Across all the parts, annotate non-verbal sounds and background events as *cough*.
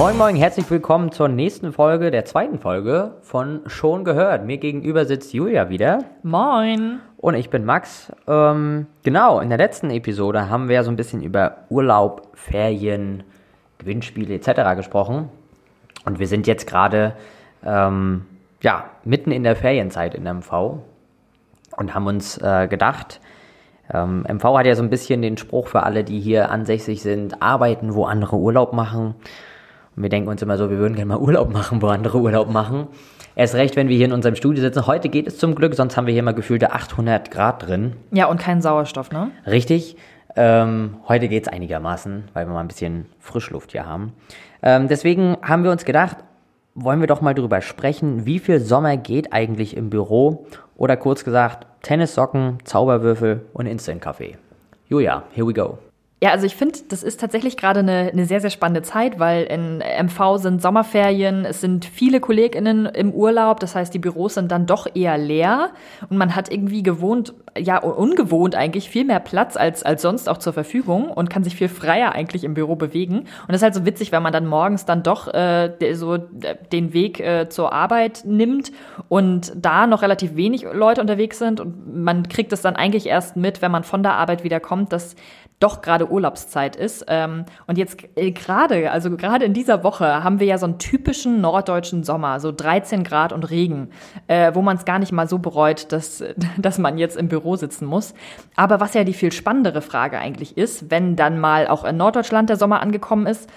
Moin Moin, herzlich willkommen zur nächsten Folge, der zweiten Folge von Schon gehört. Mir gegenüber sitzt Julia wieder. Moin. Und ich bin Max. Ähm, genau, in der letzten Episode haben wir ja so ein bisschen über Urlaub, Ferien, Gewinnspiele etc. gesprochen. Und wir sind jetzt gerade ähm, ja, mitten in der Ferienzeit in MV und haben uns äh, gedacht, ähm, MV hat ja so ein bisschen den Spruch für alle, die hier ansässig sind, arbeiten, wo andere Urlaub machen. Und wir denken uns immer so, wir würden gerne mal Urlaub machen, wo andere Urlaub machen. Erst recht, wenn wir hier in unserem Studio sitzen. Heute geht es zum Glück, sonst haben wir hier mal gefühlte 800 Grad drin. Ja, und keinen Sauerstoff, ne? Richtig. Ähm, heute geht es einigermaßen, weil wir mal ein bisschen Frischluft hier haben. Ähm, deswegen haben wir uns gedacht, wollen wir doch mal drüber sprechen, wie viel Sommer geht eigentlich im Büro oder kurz gesagt Tennissocken, Zauberwürfel und Instant-Kaffee. Julia, here we go. Ja, also ich finde, das ist tatsächlich gerade eine, eine sehr, sehr spannende Zeit, weil in MV sind Sommerferien, es sind viele KollegInnen im Urlaub, das heißt, die Büros sind dann doch eher leer und man hat irgendwie gewohnt, ja, ungewohnt eigentlich viel mehr Platz als, als sonst auch zur Verfügung und kann sich viel freier eigentlich im Büro bewegen. Und das ist halt so witzig, wenn man dann morgens dann doch äh, so den Weg äh, zur Arbeit nimmt und da noch relativ wenig Leute unterwegs sind und man kriegt es dann eigentlich erst mit, wenn man von der Arbeit wieder kommt, dass doch gerade Urlaubszeit ist. Ähm, und jetzt äh, gerade, also gerade in dieser Woche haben wir ja so einen typischen norddeutschen Sommer, so 13 Grad und Regen, äh, wo man es gar nicht mal so bereut, dass, *laughs* dass man jetzt im Büro sitzen muss. Aber was ja die viel spannendere Frage eigentlich ist, wenn dann mal auch in Norddeutschland der Sommer angekommen ist,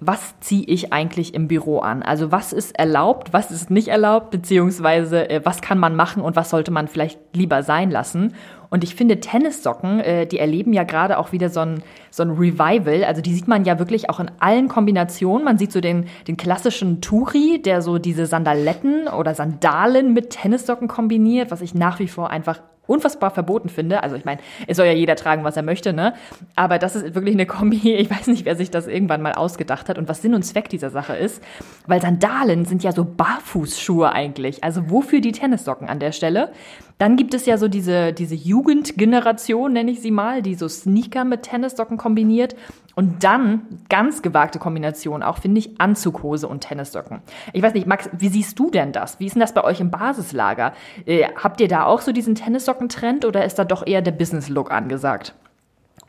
was ziehe ich eigentlich im Büro an? Also was ist erlaubt, was ist nicht erlaubt, beziehungsweise äh, was kann man machen und was sollte man vielleicht lieber sein lassen? Und ich finde, Tennissocken, äh, die erleben ja gerade auch wieder so ein, so ein Revival. Also die sieht man ja wirklich auch in allen Kombinationen. Man sieht so den, den klassischen Turi, der so diese Sandaletten oder Sandalen mit Tennissocken kombiniert, was ich nach wie vor einfach unfassbar verboten finde. Also ich meine, es soll ja jeder tragen, was er möchte, ne? Aber das ist wirklich eine Kombi. *laughs* Ich weiß nicht, wer sich das irgendwann mal ausgedacht hat und was Sinn und Zweck dieser Sache ist. Weil Sandalen sind ja so Barfußschuhe eigentlich. Also wofür die Tennissocken an der Stelle? Dann gibt es ja so diese, diese Jugendgeneration, nenne ich sie mal, die so Sneaker mit Tennissocken kombiniert. Und dann, ganz gewagte Kombination, auch finde ich, Anzughose und Tennissocken. Ich weiß nicht, Max, wie siehst du denn das? Wie ist denn das bei euch im Basislager? Äh, habt ihr da auch so diesen Tennissocken-Trend oder ist da doch eher der Business-Look angesagt?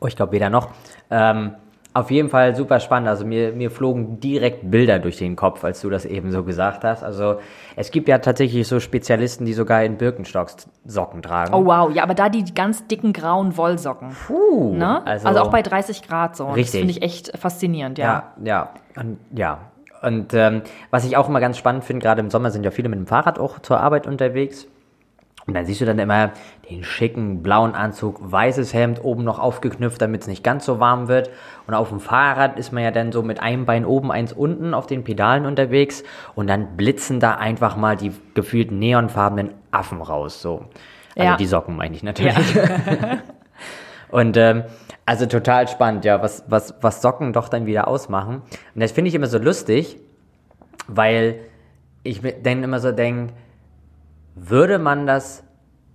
Oh, ich glaube weder noch. Ähm, auf jeden Fall super spannend. Also mir, mir flogen direkt Bilder durch den Kopf, als du das eben so gesagt hast. Also es gibt ja tatsächlich so Spezialisten, die sogar in Birkenstocks Socken tragen. Oh wow, ja, aber da die ganz dicken grauen Wollsocken. Puh. Ne? Also, also auch bei 30 Grad so. Richtig. Das finde ich echt faszinierend, ja. Ja, ja. Und, ja. Und ähm, was ich auch immer ganz spannend finde, gerade im Sommer sind ja viele mit dem Fahrrad auch zur Arbeit unterwegs. Und dann siehst du dann immer den schicken blauen Anzug, weißes Hemd, oben noch aufgeknüpft, damit es nicht ganz so warm wird. Und auf dem Fahrrad ist man ja dann so mit einem Bein oben, eins unten auf den Pedalen unterwegs. Und dann blitzen da einfach mal die gefühlt neonfarbenen Affen raus. So. Also Ja. die Socken meine ich natürlich. *laughs* Und ähm, also total spannend, ja, was, was, was Socken doch dann wieder ausmachen. Und das finde ich immer so lustig, weil ich mir dann immer so denke, würde man das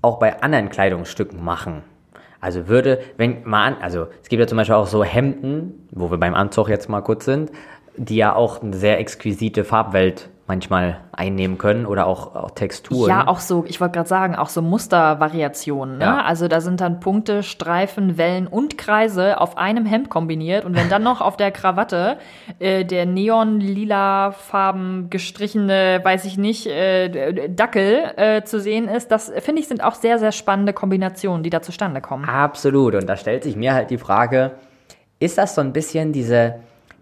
auch bei anderen Kleidungsstücken machen? Also würde, wenn mal an, also es gibt ja zum Beispiel auch so Hemden, wo wir beim Anzug jetzt mal kurz sind, die ja auch eine sehr exquisite Farbwelt manchmal einnehmen können oder auch, auch Texturen. Ja, auch so, ich wollte gerade sagen, auch so Mustervariationen. Ne? Ja. Also da sind dann Punkte, Streifen, Wellen und Kreise auf einem Hemd kombiniert. Und wenn dann noch auf der Krawatte äh, der neon-lila Farben gestrichene, weiß ich nicht, äh, Dackel äh, zu sehen ist, das finde ich sind auch sehr, sehr spannende Kombinationen, die da zustande kommen. Absolut. Und da stellt sich mir halt die Frage, ist das so ein bisschen diese,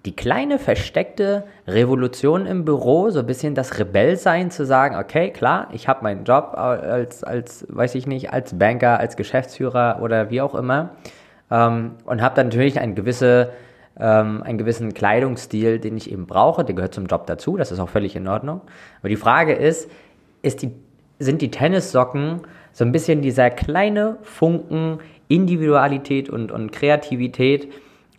die kleine versteckte Revolution im Büro, so ein bisschen das Rebellsein zu sagen, okay, klar, ich habe meinen Job als, als, weiß ich nicht, als Banker, als Geschäftsführer oder wie auch immer ähm, und habe dann natürlich eine gewisse, ähm, einen gewissen Kleidungsstil, den ich eben brauche, der gehört zum Job dazu, das ist auch völlig in Ordnung. Aber die Frage ist, ist die, sind die Tennissocken so ein bisschen dieser kleine Funken Individualität und, und Kreativität,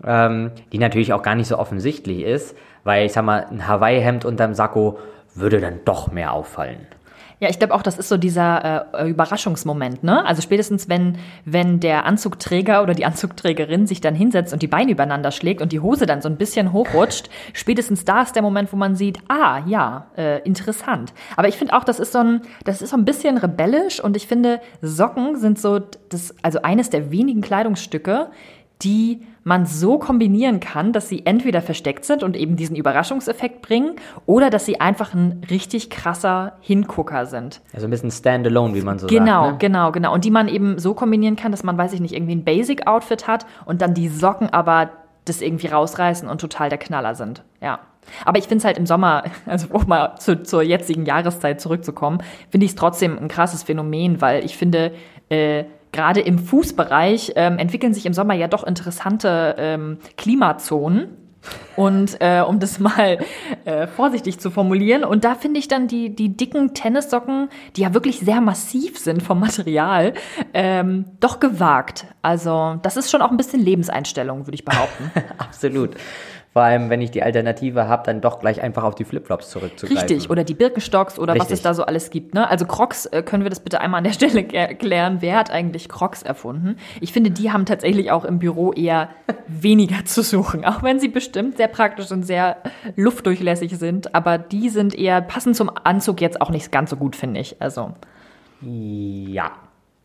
ähm, die natürlich auch gar nicht so offensichtlich ist, weil ich sag mal, ein Hawaii-Hemd unterm Sakko würde dann doch mehr auffallen. Ja, ich glaube auch, das ist so dieser äh, Überraschungsmoment, ne? Also spätestens, wenn, wenn der Anzugträger oder die Anzugträgerin sich dann hinsetzt und die Beine übereinander schlägt und die Hose dann so ein bisschen hochrutscht, spätestens da ist der Moment, wo man sieht, ah, ja, äh, interessant. Aber ich finde auch, das ist so ein, das ist so ein bisschen rebellisch und ich finde, Socken sind so das, also eines der wenigen Kleidungsstücke, die man so kombinieren kann, dass sie entweder versteckt sind und eben diesen Überraschungseffekt bringen oder dass sie einfach ein richtig krasser Hingucker sind. Also ein bisschen standalone, wie man so genau, sagt. Genau, genau, genau. Und die man eben so kombinieren kann, dass man, weiß ich nicht, irgendwie ein Basic-Outfit hat und dann die Socken aber das irgendwie rausreißen und total der Knaller sind. Ja. Aber ich finde es halt im Sommer, *laughs* also um mal zu, zur jetzigen Jahreszeit zurückzukommen, finde ich es trotzdem ein krasses Phänomen, weil ich finde, äh, gerade im Fußbereich ähm, entwickeln sich im Sommer ja doch interessante ähm, Klimazonen. Und äh, um das mal äh, vorsichtig zu formulieren, und da finde ich dann die, die dicken Tennissocken, die ja wirklich sehr massiv sind vom Material, ähm, doch gewagt. Also das ist schon auch ein bisschen Lebenseinstellung, würde ich behaupten. *laughs* Absolut. Vor allem, wenn ich die Alternative habe, dann doch gleich einfach auf die Flipflops zurückzugreifen. Richtig, oder die Birkenstocks oder Richtig. was es da so alles gibt. Ne? Also Crocs, äh, können wir das bitte einmal an der *laughs* Stelle erklären? Wer hat eigentlich Crocs erfunden? Ich finde, die haben tatsächlich auch im Büro eher *laughs* weniger zu suchen, auch wenn sie bestimmt sehr praktisch und sehr luftdurchlässig sind. Aber die sind eher, passen zum Anzug jetzt auch nicht ganz so gut, finde ich. Also. Ja,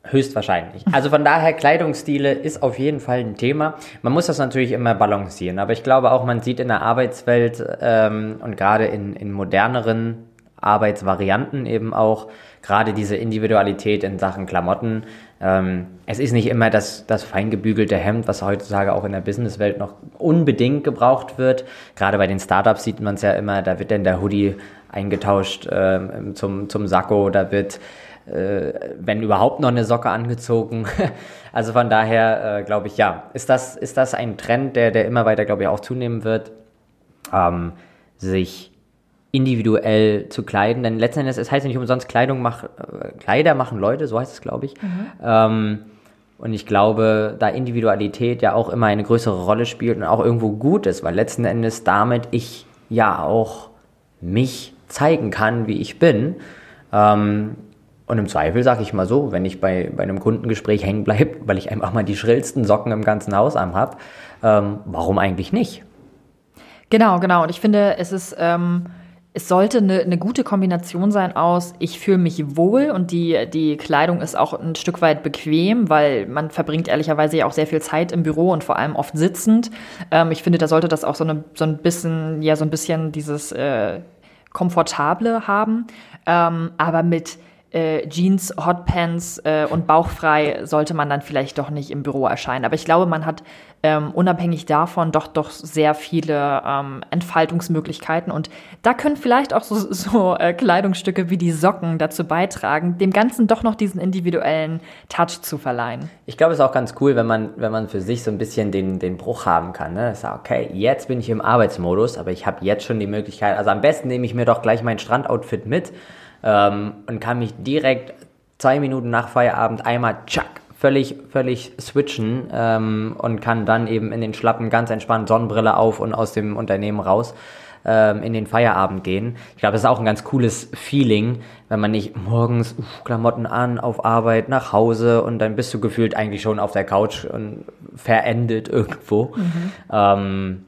Höchstwahrscheinlich. Also von daher, Kleidungsstile ist auf jeden Fall ein Thema. Man muss das natürlich immer balancieren, aber ich glaube auch, man sieht in der Arbeitswelt ähm, und gerade in, in moderneren Arbeitsvarianten eben auch gerade diese Individualität in Sachen Klamotten. Ähm, es ist nicht immer das, das feingebügelte Hemd, was heutzutage auch in der Businesswelt noch unbedingt gebraucht wird. Gerade bei den Startups sieht man es ja immer, da wird dann der Hoodie eingetauscht ähm, zum, zum Sakko, da wird äh, wenn überhaupt noch eine Socke angezogen. *laughs* also von daher äh, glaube ich, ja, ist das, ist das ein Trend, der, der immer weiter, glaube ich, auch zunehmen wird, ähm, sich individuell zu kleiden. Denn letzten Endes, es heißt ja nicht umsonst, Kleidung mach, äh, Kleider machen Leute, so heißt es, glaube ich. Mhm. Ähm, und ich glaube, da Individualität ja auch immer eine größere Rolle spielt und auch irgendwo gut ist, weil letzten Endes damit ich ja auch mich zeigen kann, wie ich bin. Ähm, und im Zweifel sage ich mal so, wenn ich bei, bei einem Kundengespräch hängen bleibe, *laughs* weil ich einfach mal die schrillsten Socken im ganzen Haus am habe, ähm, warum eigentlich nicht? Genau, genau. Und ich finde, es ist, ähm, es sollte eine, eine gute Kombination sein aus, ich fühle mich wohl und die, die Kleidung ist auch ein Stück weit bequem, weil man verbringt ehrlicherweise ja auch sehr viel Zeit im Büro und vor allem oft sitzend. Ähm, ich finde, da sollte das auch so, eine, so ein bisschen, ja, so ein bisschen dieses äh, Komfortable haben. Ähm, aber mit äh, Jeans, Hotpants äh, und bauchfrei sollte man dann vielleicht doch nicht im Büro erscheinen. Aber ich glaube, man hat ähm, unabhängig davon doch doch sehr viele ähm, Entfaltungsmöglichkeiten und da können vielleicht auch so, *laughs* so äh, Kleidungsstücke wie die Socken dazu beitragen, dem Ganzen doch noch diesen individuellen Touch zu verleihen. Ich glaube, es ist auch ganz cool, wenn man, wenn man für sich so ein bisschen den, den Bruch haben kann. Ne? Sagt, okay, jetzt bin ich im Arbeitsmodus, aber ich habe jetzt schon die Möglichkeit, also am besten nehme ich mir doch gleich mein Strandoutfit mit ähm, und kann mich direkt zwei Minuten nach Feierabend einmal tschack völlig, völlig switchen ähm, und kann dann eben in den Schlappen ganz entspannt Sonnenbrille auf und aus dem Unternehmen raus ähm, in den Feierabend gehen. Ich glaube, das ist auch ein ganz cooles Feeling, wenn man nicht morgens uff, Klamotten an, auf Arbeit, nach Hause und dann bist du gefühlt eigentlich schon auf der Couch und verendet irgendwo. Mhm. Ähm,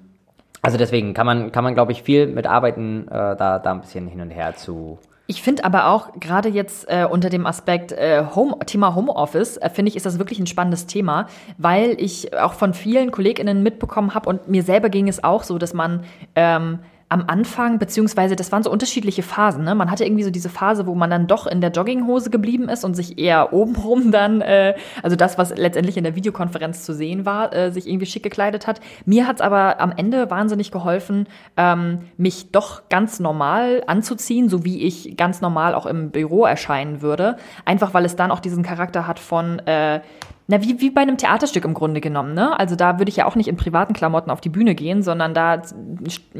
also deswegen kann man, kann man glaube ich, viel mit arbeiten, äh, da, da ein bisschen hin und her zu ich finde aber auch gerade jetzt äh, unter dem Aspekt äh, Home, Thema Homeoffice, äh, finde ich, ist das wirklich ein spannendes Thema, weil ich auch von vielen KollegInnen mitbekommen habe und mir selber ging es auch so, dass man ähm, am Anfang, beziehungsweise das waren so unterschiedliche Phasen. Ne? Man hatte irgendwie so diese Phase, wo man dann doch in der Jogginghose geblieben ist und sich eher *laughs* obenrum dann, äh, also das, was letztendlich in der Videokonferenz zu sehen war, äh, sich irgendwie schick gekleidet hat. Mir hat's aber am Ende wahnsinnig geholfen, ähm, mich doch ganz normal anzuziehen, so wie ich ganz normal auch im Büro erscheinen würde. Einfach weil es dann auch diesen Charakter hat von, äh, na, wie, wie bei einem Theaterstück im Grunde genommen, ne? Also da würde ich ja auch nicht in privaten Klamotten auf die Bühne gehen, sondern da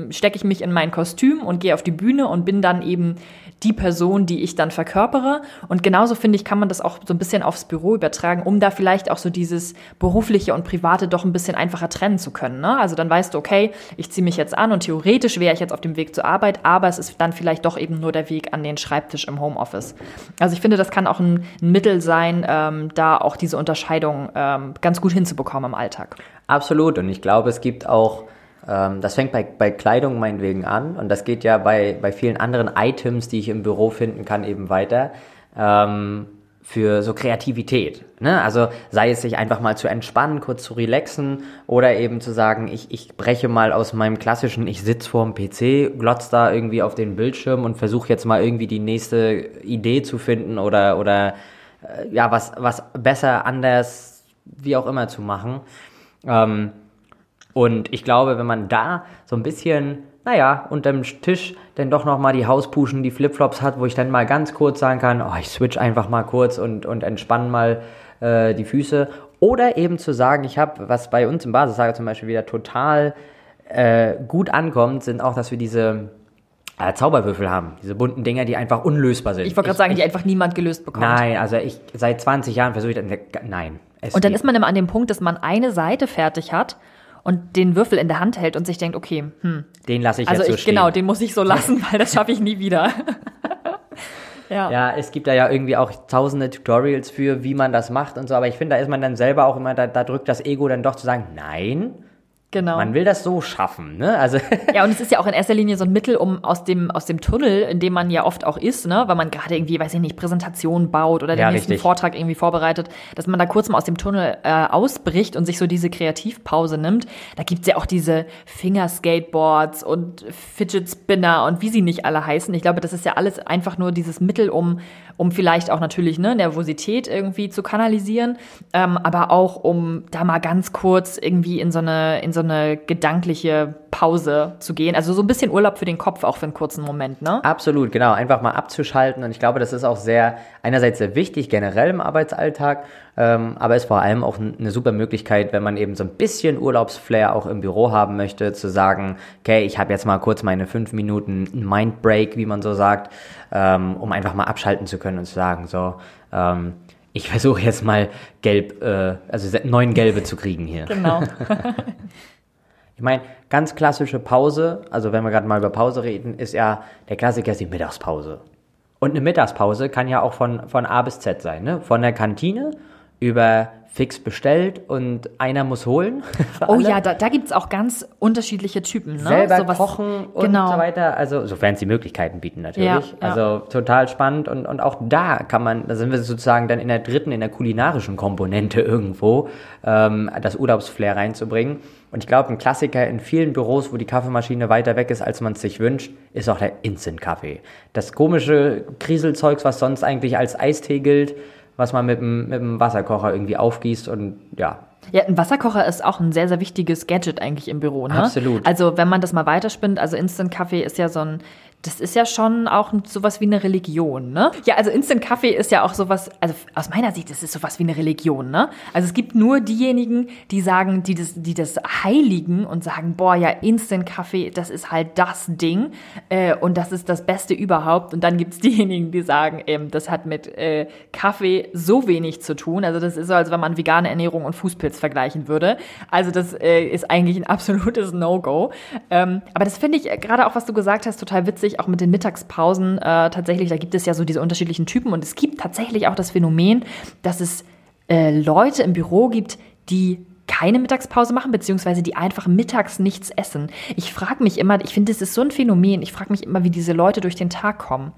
stecke ich mich in mein Kostüm und gehe auf die Bühne und bin dann eben die Person, die ich dann verkörpere. Und genauso finde ich, kann man das auch so ein bisschen aufs Büro übertragen, um da vielleicht auch so dieses berufliche und private doch ein bisschen einfacher trennen zu können. Ne? Also dann weißt du, okay, ich ziehe mich jetzt an und theoretisch wäre ich jetzt auf dem Weg zur Arbeit, aber es ist dann vielleicht doch eben nur der Weg an den Schreibtisch im Homeoffice. Also ich finde, das kann auch ein, ein Mittel sein, ähm, da auch diese Unterscheidung ähm, ganz gut hinzubekommen im Alltag. Absolut. Und ich glaube, es gibt auch ähm, das fängt bei, bei Kleidung meinetwegen an und das geht ja bei, bei vielen anderen Items, die ich im Büro finden kann, eben weiter. Ähm, für so Kreativität. Ne? Also sei es sich einfach mal zu entspannen, kurz zu relaxen oder eben zu sagen, ich, ich breche mal aus meinem klassischen, ich sitze vorm PC, glotz da irgendwie auf den Bildschirm und versuche jetzt mal irgendwie die nächste Idee zu finden oder, oder äh, ja, was, was besser, anders, wie auch immer zu machen. Ähm, und ich glaube, wenn man da so ein bisschen, naja, unterm Tisch dann doch nochmal die Hauspuschen, die Flipflops hat, wo ich dann mal ganz kurz sagen kann, oh, ich switch einfach mal kurz und, und entspanne mal äh, die Füße. Oder eben zu sagen, ich habe, was bei uns im Basislager zum Beispiel wieder total äh, gut ankommt, sind auch, dass wir diese äh, Zauberwürfel haben. Diese bunten Dinger, die einfach unlösbar sind. Ich wollte gerade sagen, die einfach niemand gelöst bekommt. Nein, also ich seit 20 Jahren versuche ich dann, nein. und dann ist man immer an dem Punkt, dass man eine Seite fertig hat und den Würfel in der Hand hält und sich denkt, okay, hm. Den lasse ich also jetzt so ich, stehen. Genau, den muss ich so *laughs* lassen, weil das schaffe ich nie wieder. *laughs* ja. ja, es gibt da ja irgendwie auch tausende Tutorials für, wie man das macht und so, aber ich finde, da ist man dann selber auch immer, da, da drückt das Ego dann doch zu sagen, nein, Genau. Man will das so schaffen, ne? Also *laughs* ja, und es ist ja auch in erster Linie so ein Mittel, um aus dem aus dem Tunnel, in dem man ja oft auch ist, ne, weil man gerade irgendwie, weiß ich nicht, Präsentationen baut oder den ja, nächsten richtig. Vortrag irgendwie vorbereitet, dass man da kurz mal aus dem Tunnel äh, ausbricht und sich so diese Kreativpause nimmt. Da gibt's ja auch diese Fingerskateboards und Fidget Spinner und wie sie nicht alle heißen. Ich glaube, das ist ja alles einfach nur dieses Mittel, um um vielleicht auch natürlich ne, Nervosität irgendwie zu kanalisieren, ähm, aber auch um da mal ganz kurz irgendwie in so eine in so eine gedankliche Pause zu gehen. Also so ein bisschen Urlaub für den Kopf auch für einen kurzen Moment, ne? Absolut, genau. Einfach mal abzuschalten. Und ich glaube, das ist auch sehr, einerseits sehr wichtig, generell im Arbeitsalltag, ähm, aber ist vor allem auch eine super Möglichkeit, wenn man eben so ein bisschen Urlaubsflair auch im Büro haben möchte, zu sagen, okay, ich habe jetzt mal kurz meine fünf Minuten Mindbreak, wie man so sagt, ähm, um einfach mal abschalten zu können und zu sagen, so, ähm, ich versuche jetzt mal gelb, äh, also neun gelbe zu kriegen hier. Genau. *laughs* Ich meine, ganz klassische Pause, also wenn wir gerade mal über Pause reden, ist ja, der Klassiker ist die Mittagspause. Und eine Mittagspause kann ja auch von, von A bis Z sein, ne? Von der Kantine über fix bestellt und einer muss holen. *laughs* oh ja, da, da gibt es auch ganz unterschiedliche Typen. Ne? Selber so kochen und genau. so weiter. Also, sofern es die Möglichkeiten bieten natürlich. Ja, ja. Also total spannend und, und auch da kann man, da sind wir sozusagen dann in der dritten, in der kulinarischen Komponente irgendwo, ähm, das Urlaubsflair reinzubringen. Und ich glaube, ein Klassiker in vielen Büros, wo die Kaffeemaschine weiter weg ist, als man es sich wünscht, ist auch der Instant-Kaffee. Das komische Kriselzeugs, was sonst eigentlich als Eistee gilt, was man mit dem, mit dem Wasserkocher irgendwie aufgießt und ja. Ja, ein Wasserkocher ist auch ein sehr, sehr wichtiges Gadget eigentlich im Büro, ne? Absolut. Also, wenn man das mal weiterspinnt, also Instant Kaffee ist ja so ein das ist ja schon auch sowas wie eine Religion, ne? Ja, also Instant Kaffee ist ja auch sowas, also aus meiner Sicht ist es sowas wie eine Religion, ne? Also es gibt nur diejenigen, die sagen, die das, die das heiligen und sagen, boah, ja, Instant Kaffee, das ist halt das Ding äh, und das ist das Beste überhaupt. Und dann gibt's *laughs* diejenigen, die sagen, ähm, das hat mit äh, Kaffee so wenig zu tun. Also das ist so, als wenn man vegane Ernährung und Fußpilz vergleichen würde. Also das äh, ist eigentlich ein absolutes No-Go. Ähm, aber das finde ich äh, gerade auch, was du gesagt hast, total witzig witzig, auch mit den Mittagspausen äh, tatsächlich, da gibt es ja so diese unterschiedlichen Typen und es gibt tatsächlich auch das Phänomen, dass es äh, Leute im Büro gibt, die keine Mittagspause machen, beziehungsweise die einfach mittags nichts essen. Ich frage mich immer, ich finde, das ist so ein Phänomen, ich frage mich immer, wie diese Leute durch den Tag kommen.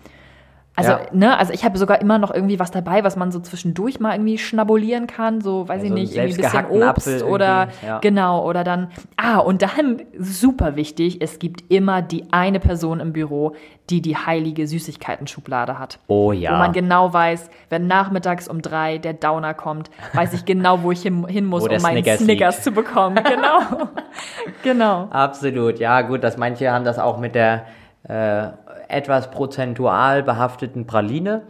Also, ja. ne, also ich habe sogar immer noch irgendwie was dabei, was man so zwischendurch mal irgendwie schnabulieren kann, so weiß ja, ich nicht, irgendwie ein bisschen Obst oder ja. genau, oder dann ah, und dann super wichtig, es gibt immer die eine Person im Büro, die die heilige Süßigkeiten-Schublade hat. Oh ja. Wo man genau weiß, wenn nachmittags um drei der Downer kommt, weiß ich genau, wo ich hin, hin muss, um meinen Snickers, Snickers zu bekommen. Genau. *laughs* genau. Absolut. Ja, gut, dass manche haben das auch mit der äh, etwas prozentual behafteten Praline.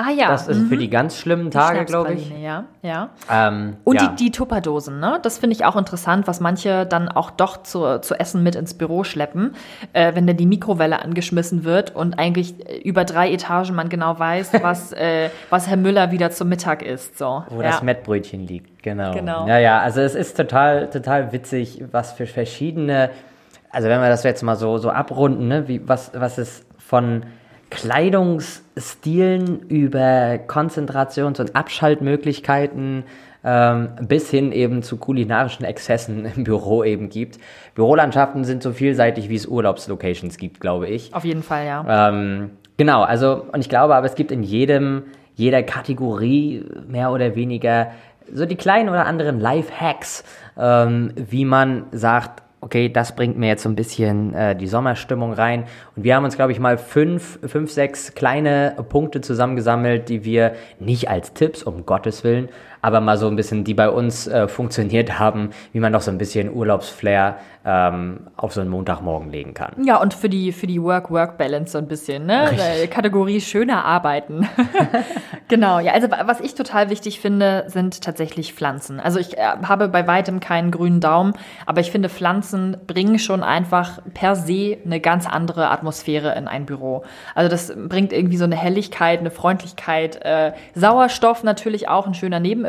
Ah ja. Das ist für die ganz schlimmen Tage, glaube ich. Ja, ja. Ähm, Und ja. die, die Tupperdosen, ne? Das finde ich auch interessant, was manche dann auch doch zu, zu essen mit ins Büro schleppen, äh, wenn dann die Mikrowelle angeschmissen wird und eigentlich äh, über drei Etagen man genau weiß, *laughs* was, äh, was Herr Müller wieder zum Mittag isst. So. Wo ja. das Mettbrötchen liegt, genau. Genau. Ja, ja, also es ist total, total witzig, was für verschiedene, also wenn wir das jetzt mal so, so abrunden, ne, wie, was, was es von Kleidungsstilen über Konzentrations- und Abschaltmöglichkeiten ähm, bis hin eben zu kulinarischen Exzessen *laughs* im Büro eben gibt. Bürolandschaften sind so vielseitig, wie es Urlaubslocations gibt, glaube ich. Auf jeden Fall, ja. Ähm, genau, also, und ich glaube aber, es gibt in jedem, jeder Kategorie mehr oder weniger so die kleinen oder anderen Life-Hacks, ähm, wie man sagt, okay, das bringt mir jetzt so ein bisschen äh, die Sommerstimmung rein. Und wir haben uns, glaube ich, mal fünf, fünf, sechs kleine Punkte zusammengesammelt, die wir nicht als Tipps, um Gottes Willen, aber mal so ein bisschen, die bei uns äh, funktioniert haben, wie man noch so ein bisschen Urlaubsflair ähm, auf so einen Montagmorgen legen kann. Ja, und für die, für die Work-Work-Balance so ein bisschen, ne? Äh, Kategorie schöner arbeiten. *laughs* genau, ja, also wa- was ich total wichtig finde, sind tatsächlich Pflanzen. Also ich äh, habe bei weitem keinen grünen Daumen, aber ich finde, Pflanzen bringen schon einfach per se eine ganz andere Atmosphäre in ein Büro. Also das bringt irgendwie so eine Helligkeit, eine Freundlichkeit, äh, Sauerstoff natürlich auch, ein schöner Nebeneffekt.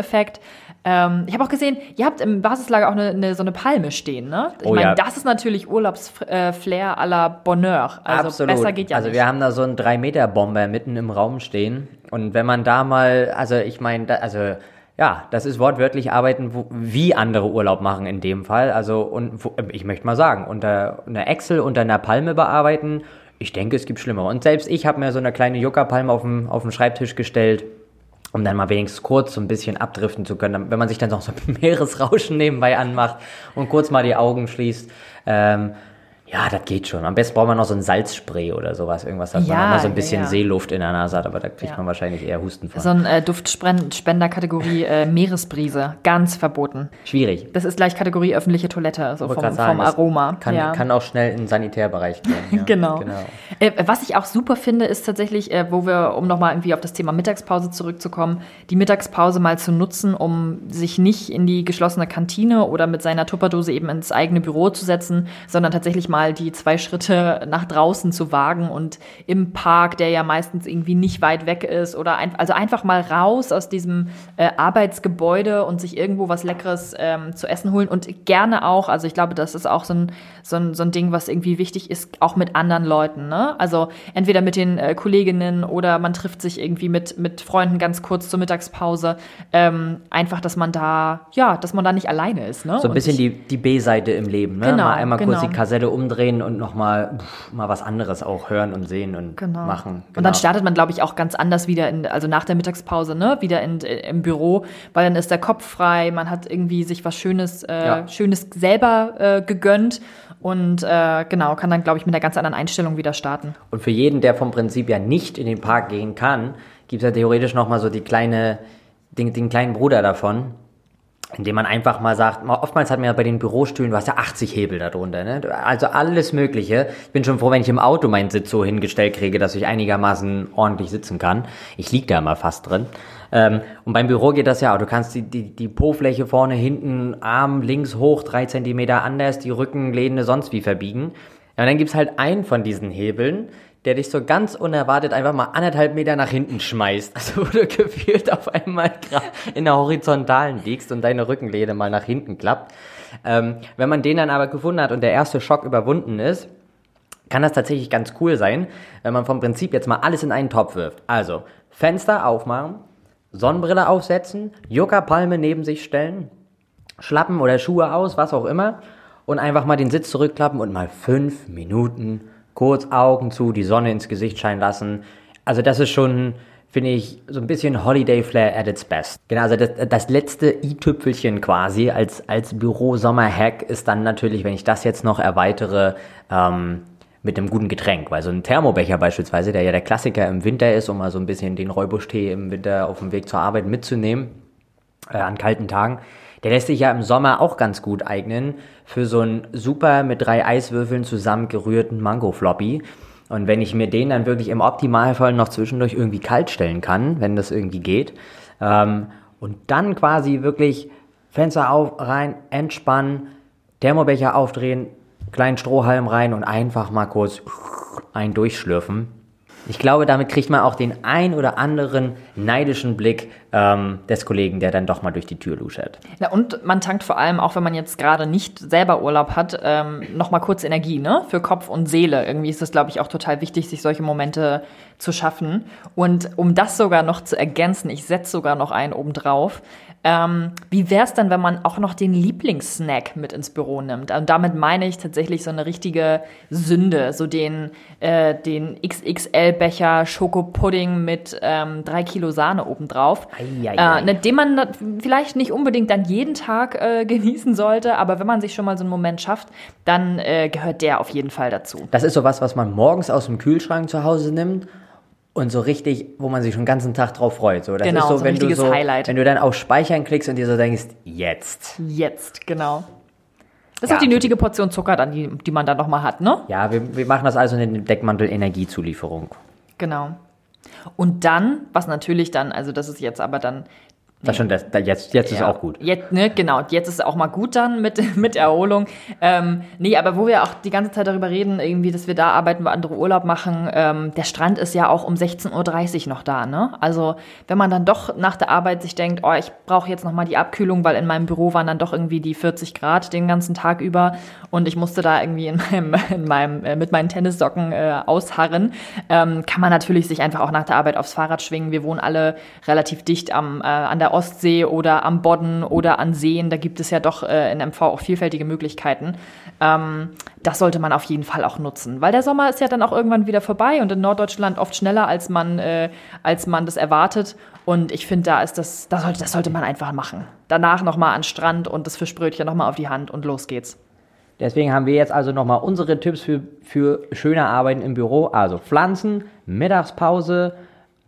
Ähm, ich habe auch gesehen, ihr habt im Basislager auch eine, eine, so eine Palme stehen, ne? Ich Oh meine, ja. das ist natürlich Urlaubsflair à la Bonheur. Also Absolut. besser geht ja also nicht. wir haben da so einen 3-Meter-Bomber mitten im Raum stehen. Und wenn man da mal, also ich meine, also ja, das ist wortwörtlich arbeiten, wo, wie andere Urlaub machen in dem Fall. Also und wo, ich möchte mal sagen, unter einer Excel, unter einer Palme bearbeiten, ich denke, es gibt Schlimmere. Und selbst ich habe mir so eine kleine Yucca-Palme auf den, auf den Schreibtisch gestellt, um dann mal wenigstens kurz so ein bisschen abdriften zu können, wenn man sich dann noch so ein *laughs* Meeresrauschen nebenbei anmacht und kurz mal die Augen schließt. Ähm, ja, das geht schon. Am besten braucht man noch so ein Salzspray oder sowas, irgendwas, dass man Ja, noch mal so ein ja, bisschen ja. Seeluft in der Nase hat, aber da kriegt Ja. man wahrscheinlich eher Husten von. so ein äh, Duftspender-Kategorie *laughs* äh, Meeresbrise. Ganz verboten. Schwierig. Das ist gleich Kategorie öffentliche Toilette, so Wollte vom, sagen, vom Aroma. Kann, ja. kann auch schnell in den Sanitärbereich gehen. *laughs* Ja. Genau. Äh, was ich auch super finde, ist tatsächlich, äh, wo wir, um nochmal irgendwie auf das Thema Mittagspause zurückzukommen, die Mittagspause mal zu nutzen, um sich nicht in die geschlossene Kantine oder mit seiner Tupperdose eben ins eigene Büro zu setzen, sondern tatsächlich mal die zwei Schritte nach draußen zu wagen und im Park, der ja meistens irgendwie nicht weit weg ist, oder ein, also einfach mal raus aus diesem äh, Arbeitsgebäude und sich irgendwo was Leckeres ähm, zu essen holen und gerne auch, also ich glaube, das ist auch so ein, so ein, so ein Ding, was irgendwie wichtig ist, auch mit anderen Leuten. Ne? Also entweder mit den äh, Kolleginnen oder man trifft sich irgendwie mit, mit Freunden ganz kurz zur Mittagspause. Ähm, einfach, dass man da, ja, dass man da nicht alleine ist. Ne? So ein bisschen die, die B-Seite im Leben, ne? Genau, mal einmal kurz genau. die Kassette umdrehen und nochmal mal was anderes auch hören und sehen und Genau. machen. Und dann startet man, glaube ich, auch ganz anders wieder in, also nach der Mittagspause, ne, wieder in, äh, im Büro, weil dann ist der Kopf frei, man hat irgendwie sich was Schönes, äh, Ja. Schönes selber äh, gegönnt und äh, genau, kann dann, glaube ich, mit einer ganz anderen Einstellung wieder starten. Und für jeden, der vom Prinzip ja nicht in den Park gehen kann, gibt es ja theoretisch nochmal so die kleine, den, den kleinen Bruder davon, indem man einfach mal sagt, mal- oftmals hat man ja bei den Bürostühlen, du hast ja 80 Hebel darunter, ne? Also alles Mögliche. Ich bin schon froh, wenn ich im Auto meinen Sitz so hingestellt kriege, dass ich einigermaßen ordentlich sitzen kann. Ich lieg da immer fast drin. Ähm, und beim Büro geht das ja auch. Du kannst die, die, die Po-Fläche vorne, hinten, Arm links hoch, drei Zentimeter anders, die Rückenlehne sonst wie verbiegen. Ja, und dann gibt's halt einen von diesen Hebeln, der dich so ganz unerwartet einfach mal anderthalb Meter nach hinten schmeißt. *laughs* Also wo du gefühlt auf einmal gerade in der Horizontalen liegst und deine Rückenlehne mal nach hinten klappt. Ähm, wenn man den dann aber gefunden hat und der erste Schock überwunden ist, kann das tatsächlich ganz cool sein, wenn man vom Prinzip jetzt mal alles in einen Topf wirft. Also Fenster aufmachen, Sonnenbrille aufsetzen, Yucca-Palme neben sich stellen, Schlappen oder Schuhe aus, was auch immer, und einfach mal den Sitz zurückklappen und mal fünf Minuten kurz Augen zu, die Sonne ins Gesicht scheinen lassen. Also das ist schon, finde ich, so ein bisschen Holiday Flair at its best. Genau, also das, das letzte i-Tüpfelchen quasi als, als Büro-Sommer-Hack ist dann natürlich, wenn ich das jetzt noch erweitere, ähm, mit einem guten Getränk, weil so ein Thermobecher beispielsweise, der ja der Klassiker im Winter ist, um mal so ein bisschen den Räubusch-Tee im Winter auf dem Weg zur Arbeit mitzunehmen, äh, an kalten Tagen, der lässt sich ja im Sommer auch ganz gut eignen für so einen super mit drei Eiswürfeln zusammengerührten Mango-Floppy. Und wenn ich mir den dann wirklich im Optimalfall noch zwischendurch irgendwie kalt stellen kann, wenn das irgendwie geht, ähm, und dann quasi wirklich Fenster auf, rein, entspannen, Thermobecher aufdrehen, kleinen Strohhalm rein und einfach mal kurz ein durchschlürfen. Ich glaube, damit kriegt man auch den ein oder anderen neidischen Blick ähm, des Kollegen, der dann doch mal durch die Tür luschert. Ja, und man tankt vor allem, auch wenn man jetzt gerade nicht selber Urlaub hat, ähm, nochmal kurz Energie, ne? Für Kopf und Seele. Irgendwie ist es, glaube ich, auch total wichtig, sich solche Momente zu schaffen. Und um das sogar noch zu ergänzen, ich setze sogar noch einen obendrauf, ähm, wie wäre es dann, wenn man auch noch den Lieblingssnack mit ins Büro nimmt? Und damit meine ich tatsächlich so eine richtige Sünde, so den, äh, den XXL-Becher Schokopudding mit ähm, drei Kilo Sahne obendrauf, äh, ne, den man vielleicht nicht unbedingt dann jeden Tag äh, *laughs* genießen sollte, aber wenn man sich schon mal so einen Moment schafft, dann äh, gehört der auf jeden Fall dazu. Das ist so was, was man morgens aus dem Kühlschrank zu Hause nimmt und so richtig, wo man sich schon den ganzen Tag drauf freut. So, das genau, ist so, so ein wenn du so, Highlight. wenn du dann auf Speichern klickst und dir so denkst, jetzt. Jetzt, genau. Das ist Ja, auch die nötige Portion Zucker dann, die, die man dann nochmal hat, ne? Ja, wir, wir machen das also in den Deckmantel Energiezulieferung. Genau. Und dann, was natürlich dann, also das ist jetzt aber dann Das schon, das, jetzt, jetzt ist Ja. auch gut. Jetzt, ne, genau, jetzt ist es auch mal gut dann mit, *laughs* mit Erholung. Ähm, nee, aber wo wir auch die ganze Zeit darüber reden, irgendwie, dass wir da arbeiten, wo andere Urlaub machen, ähm, der Strand ist ja auch um 16.30 Uhr noch da, ne? Also, wenn man dann doch nach der Arbeit sich denkt, oh, ich brauche jetzt nochmal die Abkühlung, weil in meinem Büro waren dann doch irgendwie die 40 Grad den ganzen Tag über und ich musste da irgendwie in meinem, *laughs* in meinem, äh, mit meinen Tennissocken äh, ausharren, ähm, kann man natürlich sich einfach auch nach der Arbeit aufs Fahrrad schwingen. Wir wohnen alle relativ dicht am, äh, an der Ostsee oder am Bodden oder an Seen. Da gibt es ja doch äh, in MV auch vielfältige Möglichkeiten. Ähm, das sollte man auf jeden Fall auch nutzen, weil der Sommer ist ja dann auch irgendwann wieder vorbei und in Norddeutschland oft schneller, als man, äh, als man das erwartet. Und ich finde, da ist das, das sollte, das sollte man einfach machen. Danach nochmal an Strand und das Fischbrötchen nochmal auf die Hand und los geht's. Deswegen haben wir jetzt also nochmal unsere Tipps für, für schöne Arbeiten im Büro. Also Pflanzen, Mittagspause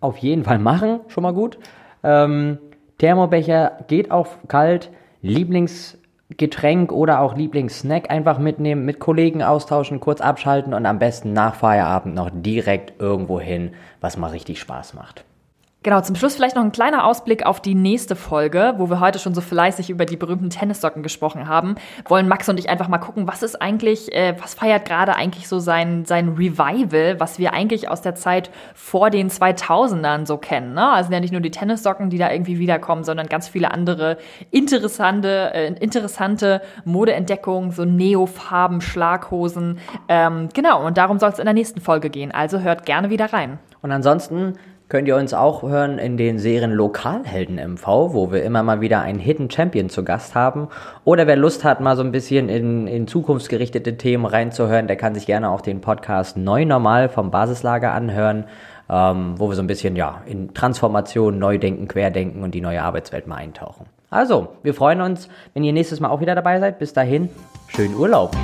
auf jeden Fall machen, schon mal gut. Ähm, Thermobecher geht auf kalt. Lieblingsgetränk oder auch Lieblingssnack einfach mitnehmen, mit Kollegen austauschen, kurz abschalten und am besten nach Feierabend noch direkt irgendwo hin, was mal richtig Spaß macht. Genau, zum Schluss vielleicht noch ein kleiner Ausblick auf die nächste Folge, wo wir heute schon so fleißig über die berühmten Tennissocken gesprochen haben. Wollen Max und ich einfach mal gucken, was ist eigentlich, äh, was feiert gerade eigentlich so sein, sein Revival, was wir eigentlich aus der Zeit vor den 2000ern so kennen. Ne? Also ja nicht nur die Tennissocken, die da irgendwie wiederkommen, sondern ganz viele andere interessante, äh, interessante Modeentdeckungen, so Neofarben, Schlaghosen. Ähm, genau, und darum soll es in der nächsten Folge gehen. Also hört gerne wieder rein. Und ansonsten könnt ihr uns auch hören in den Serien Lokalhelden MV, wo wir immer mal wieder einen Hidden Champion zu Gast haben. Oder wer Lust hat, mal so ein bisschen in, in zukunftsgerichtete Themen reinzuhören, der kann sich gerne auch den Podcast Neu Normal vom Basislager anhören, ähm, wo wir so ein bisschen ja in Transformation, Neudenken, Querdenken und die neue Arbeitswelt mal eintauchen. Also, wir freuen uns, wenn ihr nächstes Mal auch wieder dabei seid. Bis dahin, schönen Urlaub.